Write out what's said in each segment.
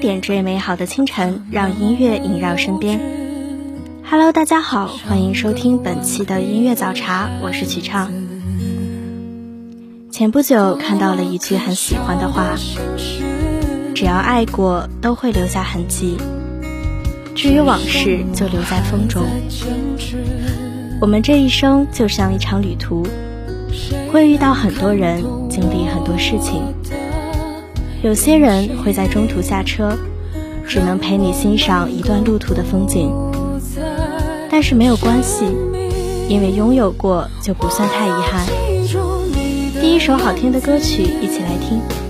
点缀美好的清晨，让音乐萦绕身边。Hello，大家好，欢迎收听本期的音乐早茶，我是曲畅。前不久看到了一句很喜欢的话：“只要爱过，都会留下痕迹。至于往事，就留在风中。”我们这一生就像一场旅途，会遇到很多人，经历很多事情。有些人会在中途下车，只能陪你欣赏一段路途的风景。但是没有关系，因为拥有过就不算太遗憾。第一首好听的歌曲，一起来听。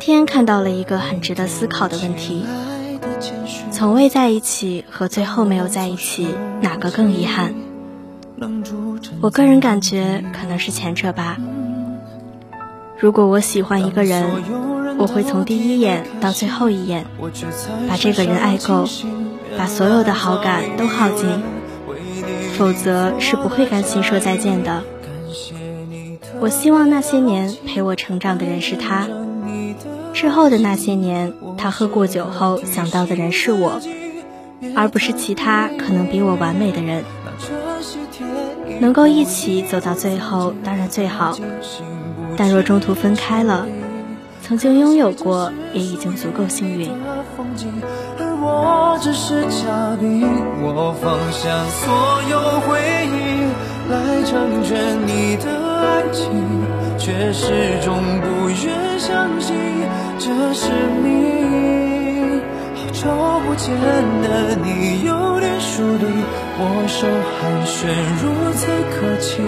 天看到了一个很值得思考的问题：从未在一起和最后没有在一起，哪个更遗憾？我个人感觉可能是前者吧。如果我喜欢一个人，我会从第一眼到最后一眼，把这个人爱够，把所有的好感都耗尽，否则是不会甘心说再见的。我希望那些年陪我成长的人是他。之后的那些年，他喝过酒后想到的人是我，而不是其他可能比我完美的人。能够一起走到最后，当然最好。但若中途分开了，曾经拥有过也已经足够幸运。我只是嘉宾，我放下所有回忆来成全你的爱情，却始终不愿相信。这是你，好久不见的你，有点疏离，握手寒暄如此客气，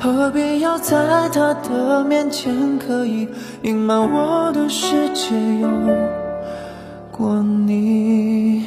何必要在他的面前刻意隐瞒我的世界有过你？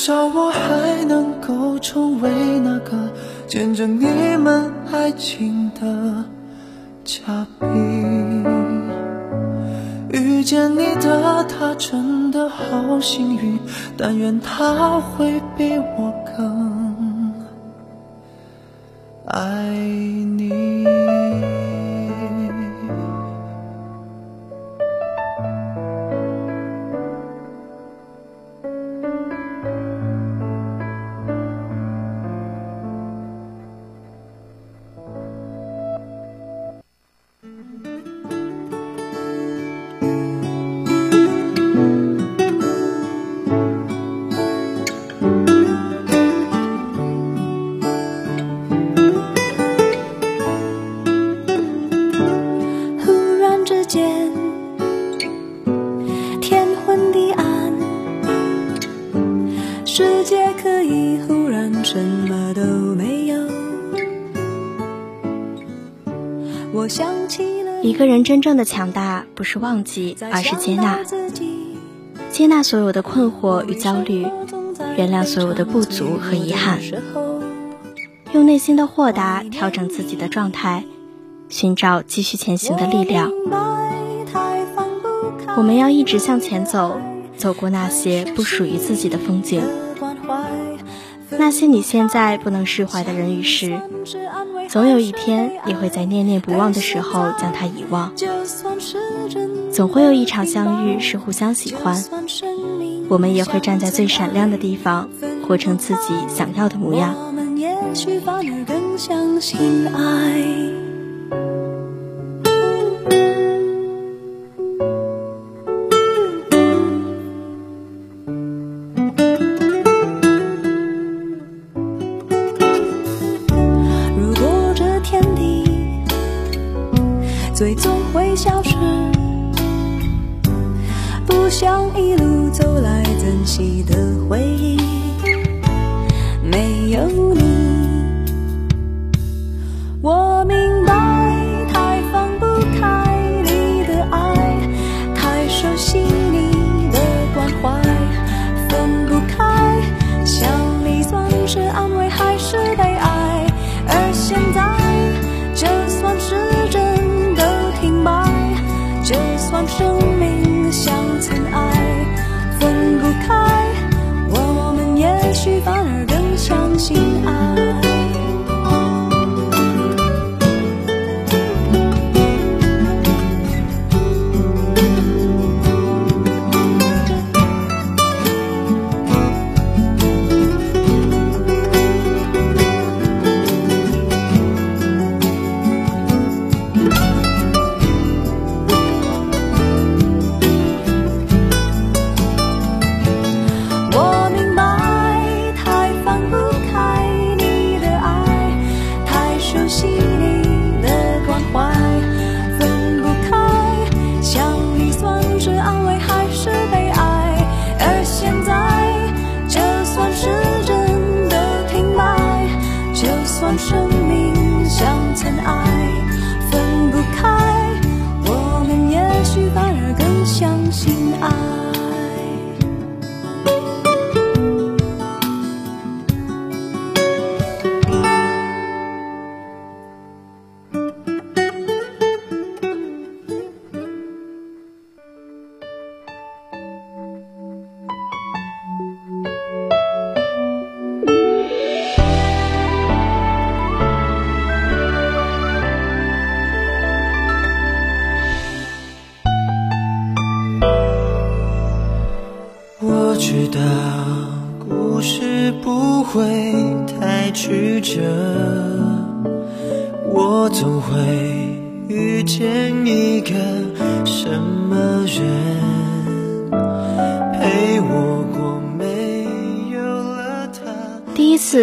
至少我还能够成为那个见证你们爱情的嘉宾。遇见你的他真的好幸运，但愿他会比我更一个人真正的强大，不是忘记，而是接纳。接纳所有的困惑与焦虑，原谅所有的不足和遗憾，用内心的豁达调整自己的状态，寻找继续前行的力量。我们要一直向前走，走过那些不属于自己的风景，那些你现在不能释怀的人与事，总有一天你会在念念不忘的时候将它遗忘。总会有一场相遇是互相喜欢，我们也会站在最闪亮的地方，活成自己想要的模样。如生命。像尘埃，分不开，我们也许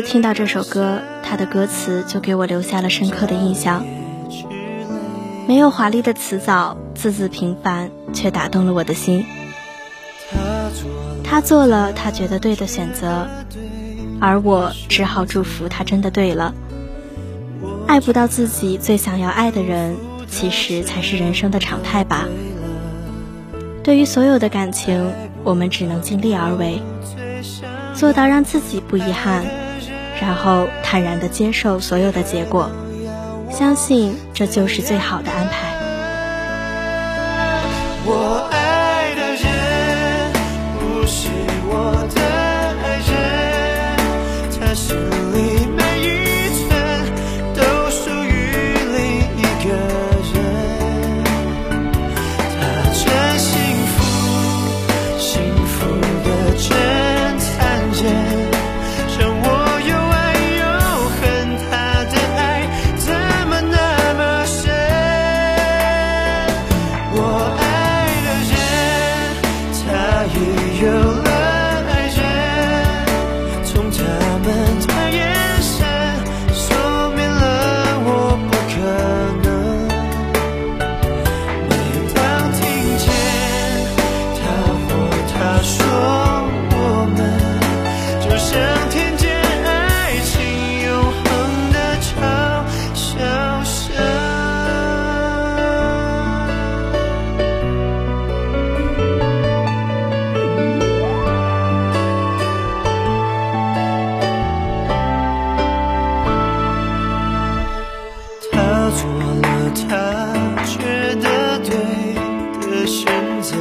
听到这首歌，它的歌词就给我留下了深刻的印象。没有华丽的词藻，字字平凡，却打动了我的心。他做了他觉得对的选择。而我只好祝福他真的对了。爱不到自己最想要爱的人，其实才是人生的常态吧。对于所有的感情，我们只能尽力而为，做到让自己不遗憾，然后坦然的接受所有的结果，相信这就是最好的安排。的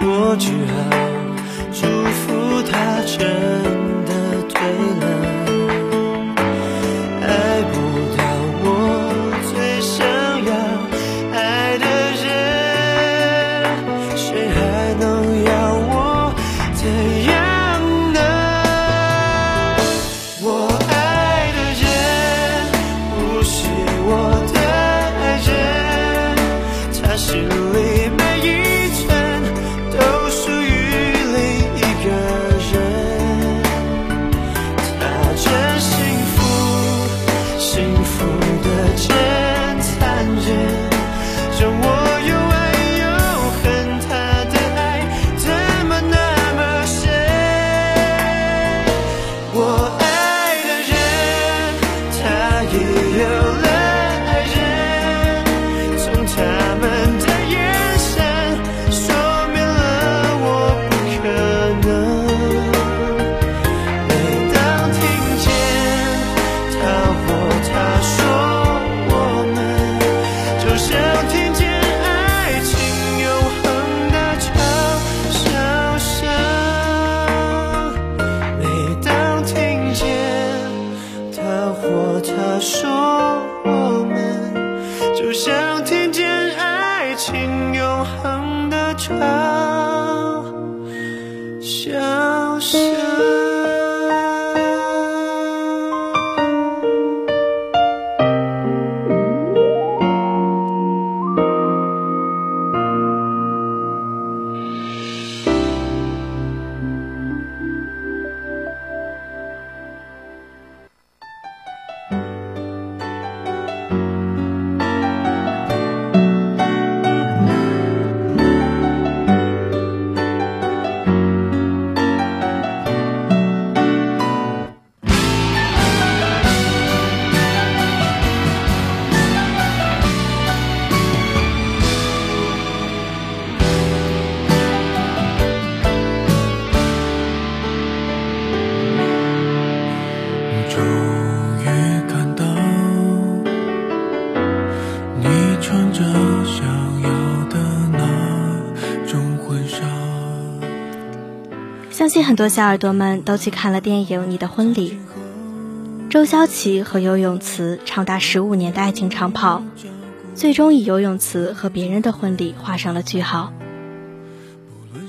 我只好多小耳朵们都去看了电影《你的婚礼》。周潇齐和游泳池长达十五年的爱情长跑，最终以游泳池和别人的婚礼画上了句号。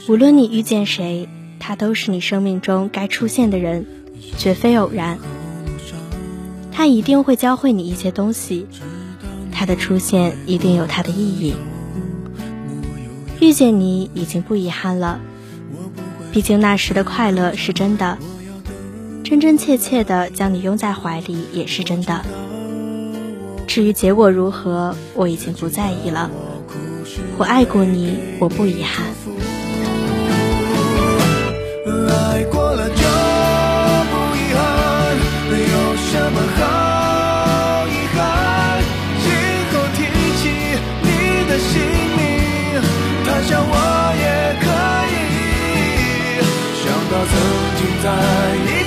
无论你遇见谁，他都是你生命中该出现的人，绝非偶然。他一定会教会你一些东西，他的出现一定有他的意义。遇见你已经不遗憾了，毕竟那时的快乐是真的，真真切切的将你拥在怀里也是真的。至于结果如何，我已经不在意了。我爱过你，我不遗憾。曾经在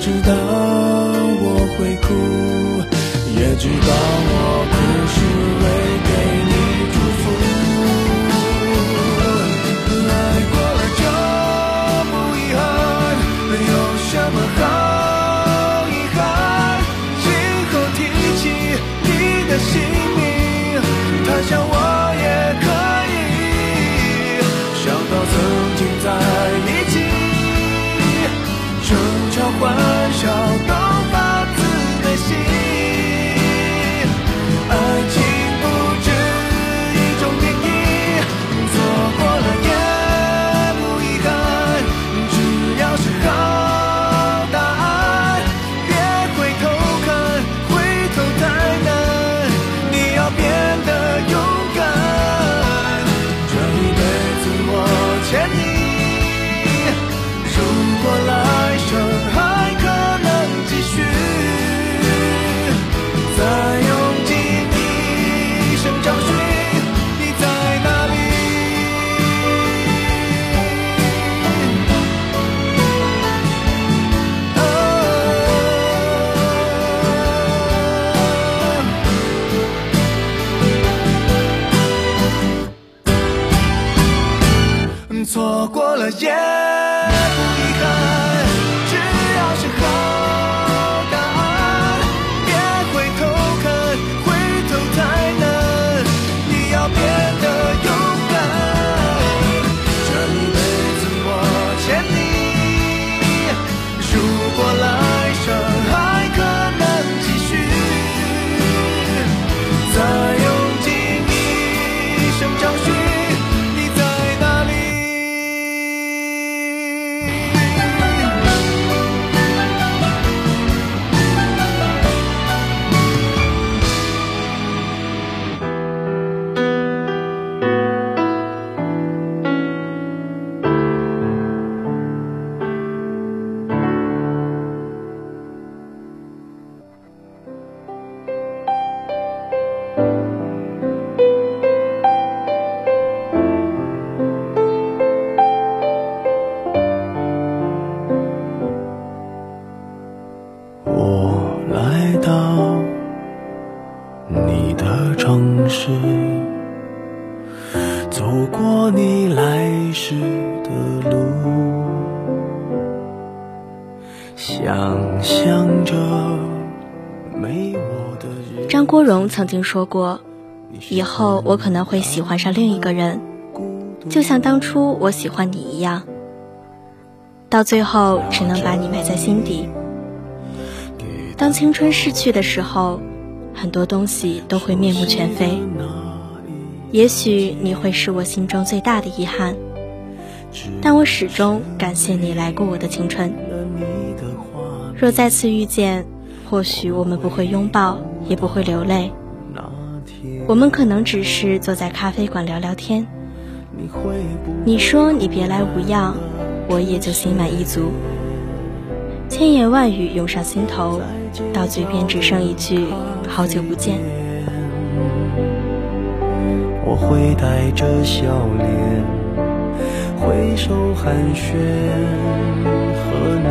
知道我会哭，也知道我欢笑都发自内心，爱情不止一种定义，错过了也不遗憾，只要是好答案，别回头看，回头太难，你要变得勇敢，这一辈子我欠你。张国荣曾经说过：“以后我可能会喜欢上另一个人，就像当初我喜欢你一样。到最后，只能把你埋在心底。当青春逝去的时候，很多东西都会面目全非。也许你会是我心中最大的遗憾，但我始终感谢你来过我的青春。若再次遇见，或许我们不会拥抱，也不会流泪。我们可能只是坐在咖啡馆聊聊天。你说你别来无恙，我也就心满意足。千言万语涌上心头，到嘴边只剩一句好久不见。我会带着笑脸，挥手寒暄，和你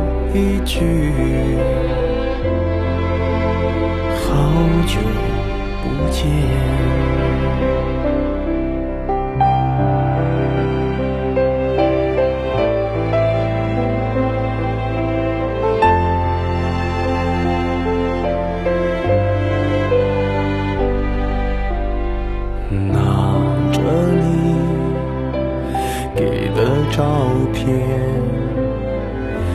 一句，好久不见。照片，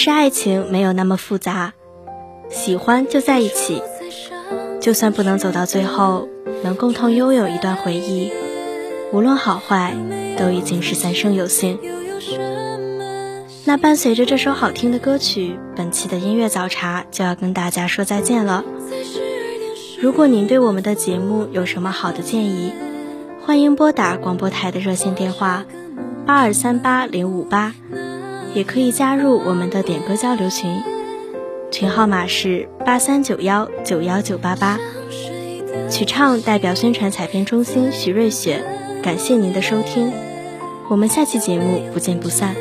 实爱情没有那么复杂，喜欢就在一起，就算不能走到最后，能共同拥有一段回忆，无论好坏，都已经是三生有幸。那伴随着这首好听的歌曲，本期的音乐早茶就要跟大家说再见了。如果您对我们的节目有什么好的建议，欢迎拨打广播台的热线电话八二三八零五八。也可以加入我们的点歌交流群，群号码是八三九幺九幺九八八。曲唱代表宣传采编中心徐瑞雪，感谢您的收听，我们下期节目不见不散。